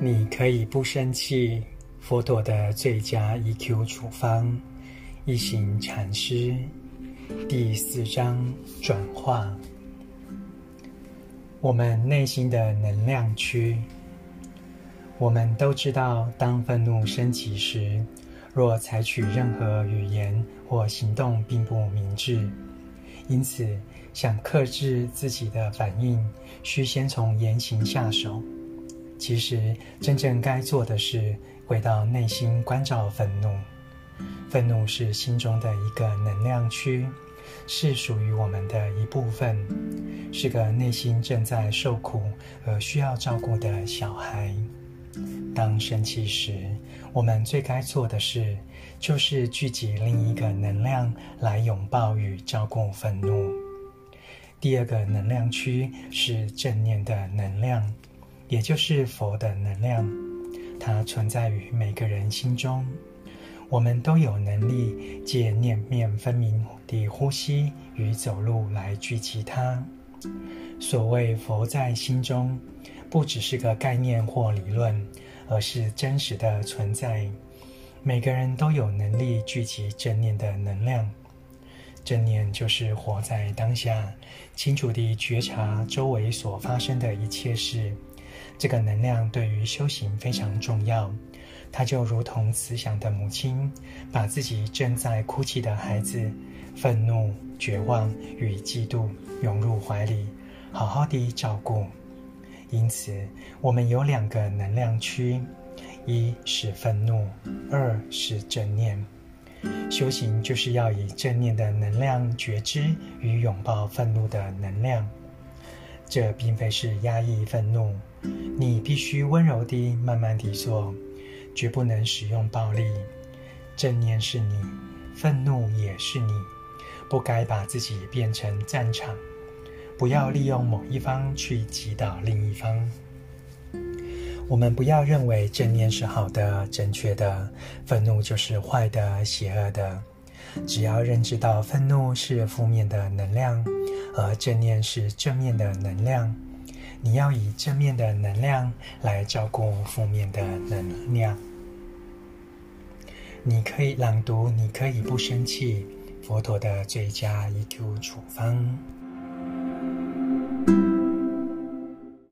你可以不生气。佛陀的最佳 EQ 处方，一行禅师第四章转化。我们内心的能量区。我们都知道，当愤怒升起时，若采取任何语言或行动，并不明智。因此，想克制自己的反应，需先从言行下手。其实，真正该做的是回到内心关照愤怒。愤怒是心中的一个能量区，是属于我们的一部分，是个内心正在受苦而需要照顾的小孩。当生气时，我们最该做的事，就是聚集另一个能量来拥抱与照顾愤怒。第二个能量区是正念的能量。也就是佛的能量，它存在于每个人心中。我们都有能力借念面分明的呼吸与走路来聚集它。所谓佛在心中，不只是个概念或理论，而是真实的存在。每个人都有能力聚集正念的能量。正念就是活在当下，清楚地觉察周围所发生的一切事。这个能量对于修行非常重要，它就如同慈祥的母亲，把自己正在哭泣的孩子，愤怒、绝望与嫉妒拥入怀里，好好的照顾。因此，我们有两个能量区：一是愤怒，二是正念。修行就是要以正念的能量觉知与拥抱愤怒的能量。这并非是压抑愤怒。你必须温柔地、慢慢地做，绝不能使用暴力。正念是你，愤怒也是你，不该把自己变成战场。不要利用某一方去击倒另一方。我们不要认为正念是好的、正确的，愤怒就是坏的、邪恶的。只要认知到愤怒是负面的能量，而正念是正面的能量。你要以正面的能量来照顾负面的能量。你可以朗读，你可以不生气。佛陀的最佳 EQ 处方。